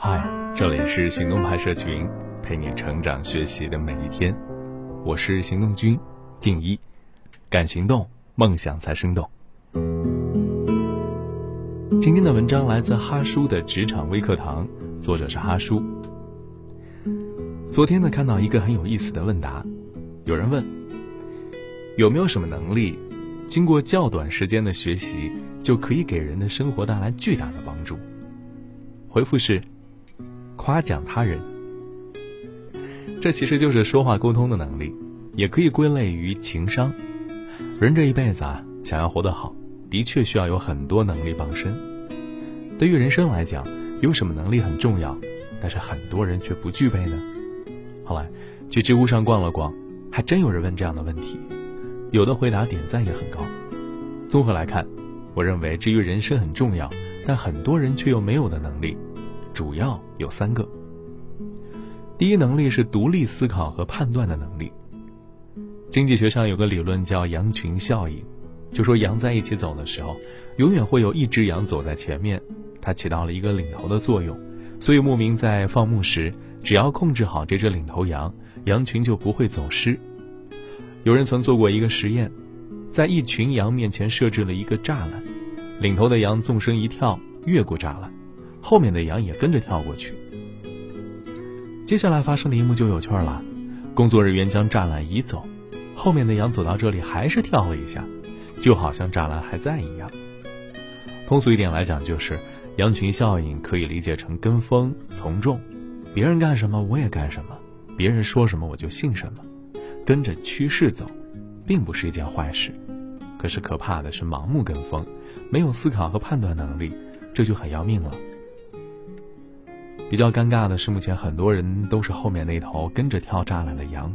嗨，这里是行动派社群，陪你成长学习的每一天。我是行动君静一，敢行动，梦想才生动。今天的文章来自哈叔的职场微课堂，作者是哈叔。昨天呢，看到一个很有意思的问答，有人问：有没有什么能力，经过较短时间的学习，就可以给人的生活带来巨大的帮助？回复是：夸奖他人。这其实就是说话沟通的能力，也可以归类于情商。人这一辈子啊，想要活得好，的确需要有很多能力傍身。对于人生来讲，有什么能力很重要，但是很多人却不具备呢？后来去知乎上逛了逛，还真有人问这样的问题，有的回答点赞也很高。综合来看，我认为至于人生很重要，但很多人却又没有的能力，主要有三个。第一能力是独立思考和判断的能力。经济学上有个理论叫羊群效应，就说羊在一起走的时候，永远会有一只羊走在前面，它起到了一个领头的作用，所以牧民在放牧时。只要控制好这只领头羊，羊群就不会走失。有人曾做过一个实验，在一群羊面前设置了一个栅栏，领头的羊纵身一跳，越过栅栏，后面的羊也跟着跳过去。接下来发生的一幕就有趣了，工作人员将栅栏移走，后面的羊走到这里还是跳了一下，就好像栅栏还在一样。通俗一点来讲，就是羊群效应可以理解成跟风从众。别人干什么我也干什么，别人说什么我就信什么，跟着趋势走，并不是一件坏事。可是可怕的是盲目跟风，没有思考和判断能力，这就很要命了。比较尴尬的是，目前很多人都是后面那头跟着跳栅栏的羊。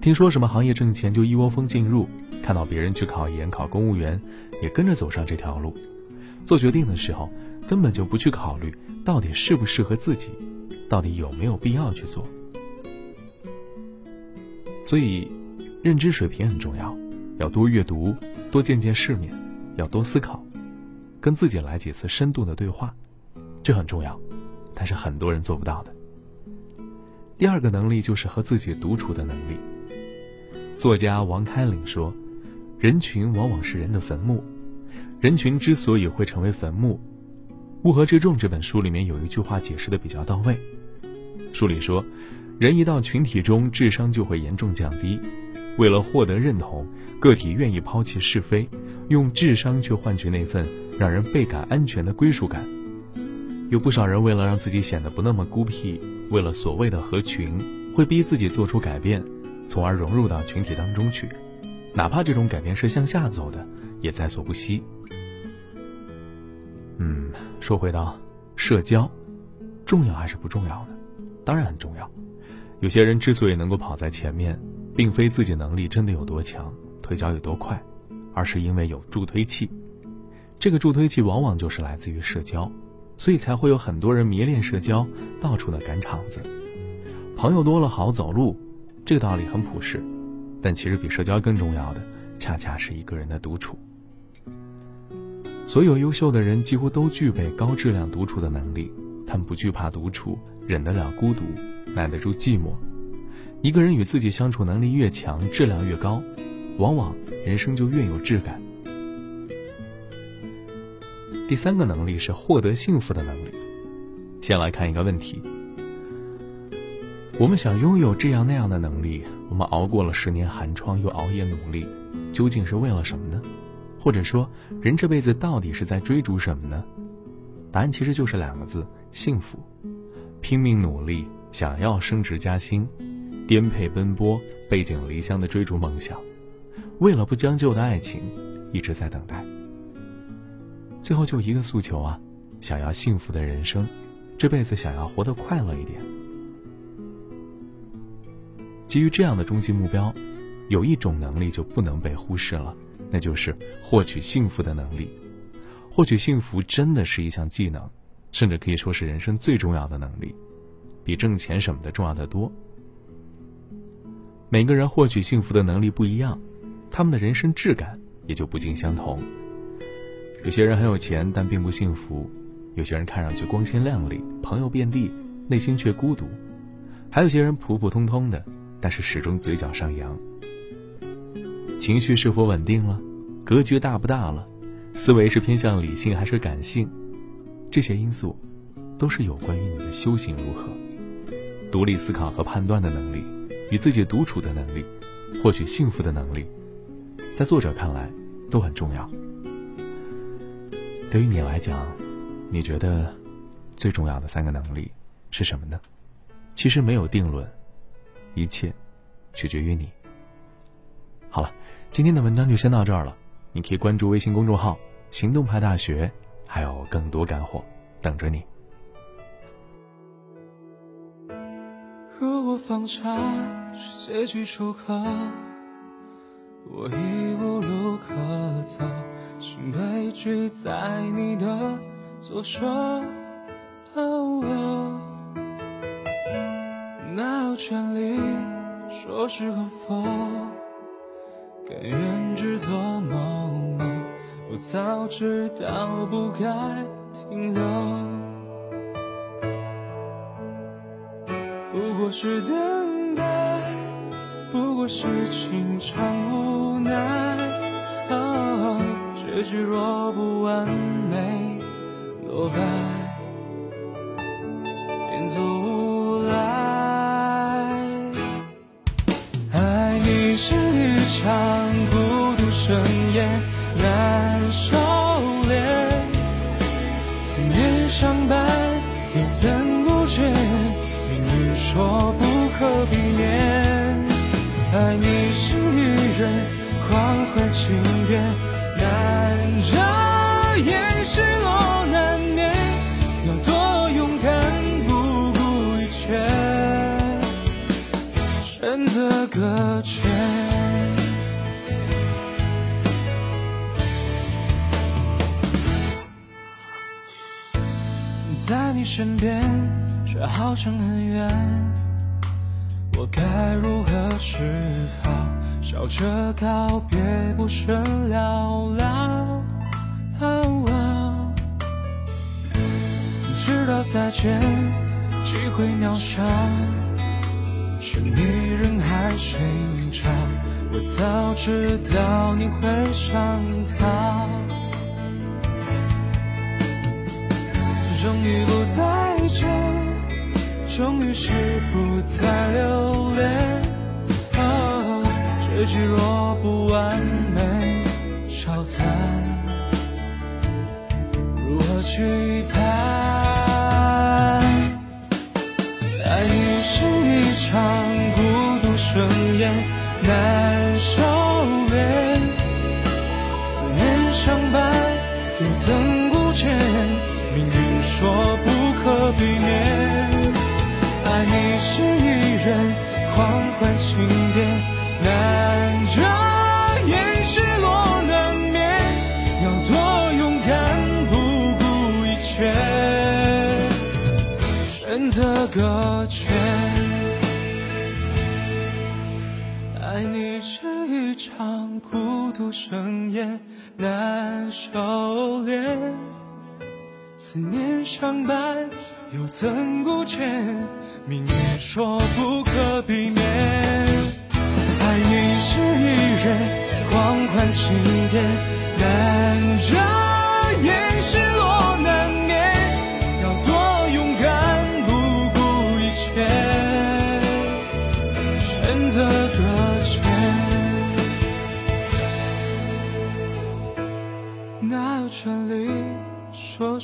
听说什么行业挣钱就一窝蜂进入，看到别人去考研考公务员，也跟着走上这条路。做决定的时候，根本就不去考虑到底适不适合自己。到底有没有必要去做？所以，认知水平很重要，要多阅读，多见见世面，要多思考，跟自己来几次深度的对话，这很重要，但是很多人做不到的。第二个能力就是和自己独处的能力。作家王开岭说：“人群往往是人的坟墓，人群之所以会成为坟墓，《乌合之众》这本书里面有一句话解释的比较到位。”书里说，人一到群体中，智商就会严重降低。为了获得认同，个体愿意抛弃是非，用智商去换取那份让人倍感安全的归属感。有不少人为了让自己显得不那么孤僻，为了所谓的合群，会逼自己做出改变，从而融入到群体当中去，哪怕这种改变是向下走的，也在所不惜。嗯，说回到社交，重要还是不重要呢？当然很重要。有些人之所以能够跑在前面，并非自己能力真的有多强，腿脚有多快，而是因为有助推器。这个助推器往往就是来自于社交，所以才会有很多人迷恋社交，到处的赶场子。朋友多了好走路，这个道理很朴实，但其实比社交更重要的，恰恰是一个人的独处。所有优秀的人几乎都具备高质量独处的能力。他们不惧怕独处，忍得了孤独，耐得住寂寞。一个人与自己相处能力越强，质量越高，往往人生就越有质感。第三个能力是获得幸福的能力。先来看一个问题：我们想拥有这样那样的能力，我们熬过了十年寒窗，又熬夜努力，究竟是为了什么呢？或者说，人这辈子到底是在追逐什么呢？答案其实就是两个字。幸福，拼命努力，想要升职加薪，颠沛奔波，背井离乡的追逐梦想，为了不将就的爱情，一直在等待。最后就一个诉求啊，想要幸福的人生，这辈子想要活得快乐一点。基于这样的终极目标，有一种能力就不能被忽视了，那就是获取幸福的能力。获取幸福真的是一项技能。甚至可以说是人生最重要的能力，比挣钱什么的重要的多。每个人获取幸福的能力不一样，他们的人生质感也就不尽相同。有些人很有钱，但并不幸福；有些人看上去光鲜亮丽，朋友遍地，内心却孤独；还有些人普普通通的，但是始终嘴角上扬。情绪是否稳定了？格局大不大了？思维是偏向理性还是感性？这些因素，都是有关于你的修行如何。独立思考和判断的能力，与自己独处的能力，获取幸福的能力，在作者看来都很重要。对于你来讲，你觉得最重要的三个能力是什么呢？其实没有定论，一切取决于你。好了，今天的文章就先到这儿了。你可以关注微信公众号“行动派大学”，还有更多干货等着你。如果放下是结局出口，我已无路可走，心悲剧在你的左手，哪有权利说是和否？甘愿只做某某，我早知道不该停留。不过是等待，不过是情场无奈。结局若不完美，落败便走无赖。爱你是一场。孤独盛宴难收敛，思念相伴又怎不觉？命运说不可避免。爱你是愚人狂欢情变，看着掩失落难免。要多勇敢，不顾一切，选择搁浅。在你身边，却好像很远。我该如何是好？笑着告别，不甚寥寥。知道再见机会渺小，是你人海寻找。我早知道你会想逃。终于不再见，终于是不再留恋。哦结局若不完美，消散，如何去判？爱你是一场孤独盛宴，难收狂欢庆典，难遮掩失落难免，要多勇敢不顾一切，选择搁浅。爱你是一场孤独盛宴，难收敛。思念相伴，又怎顾前？命运说不可避免。爱你是一人狂欢庆典，难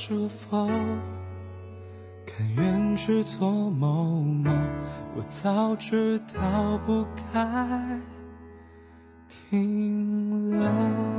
是否甘愿去做某某？我早知道不该停留。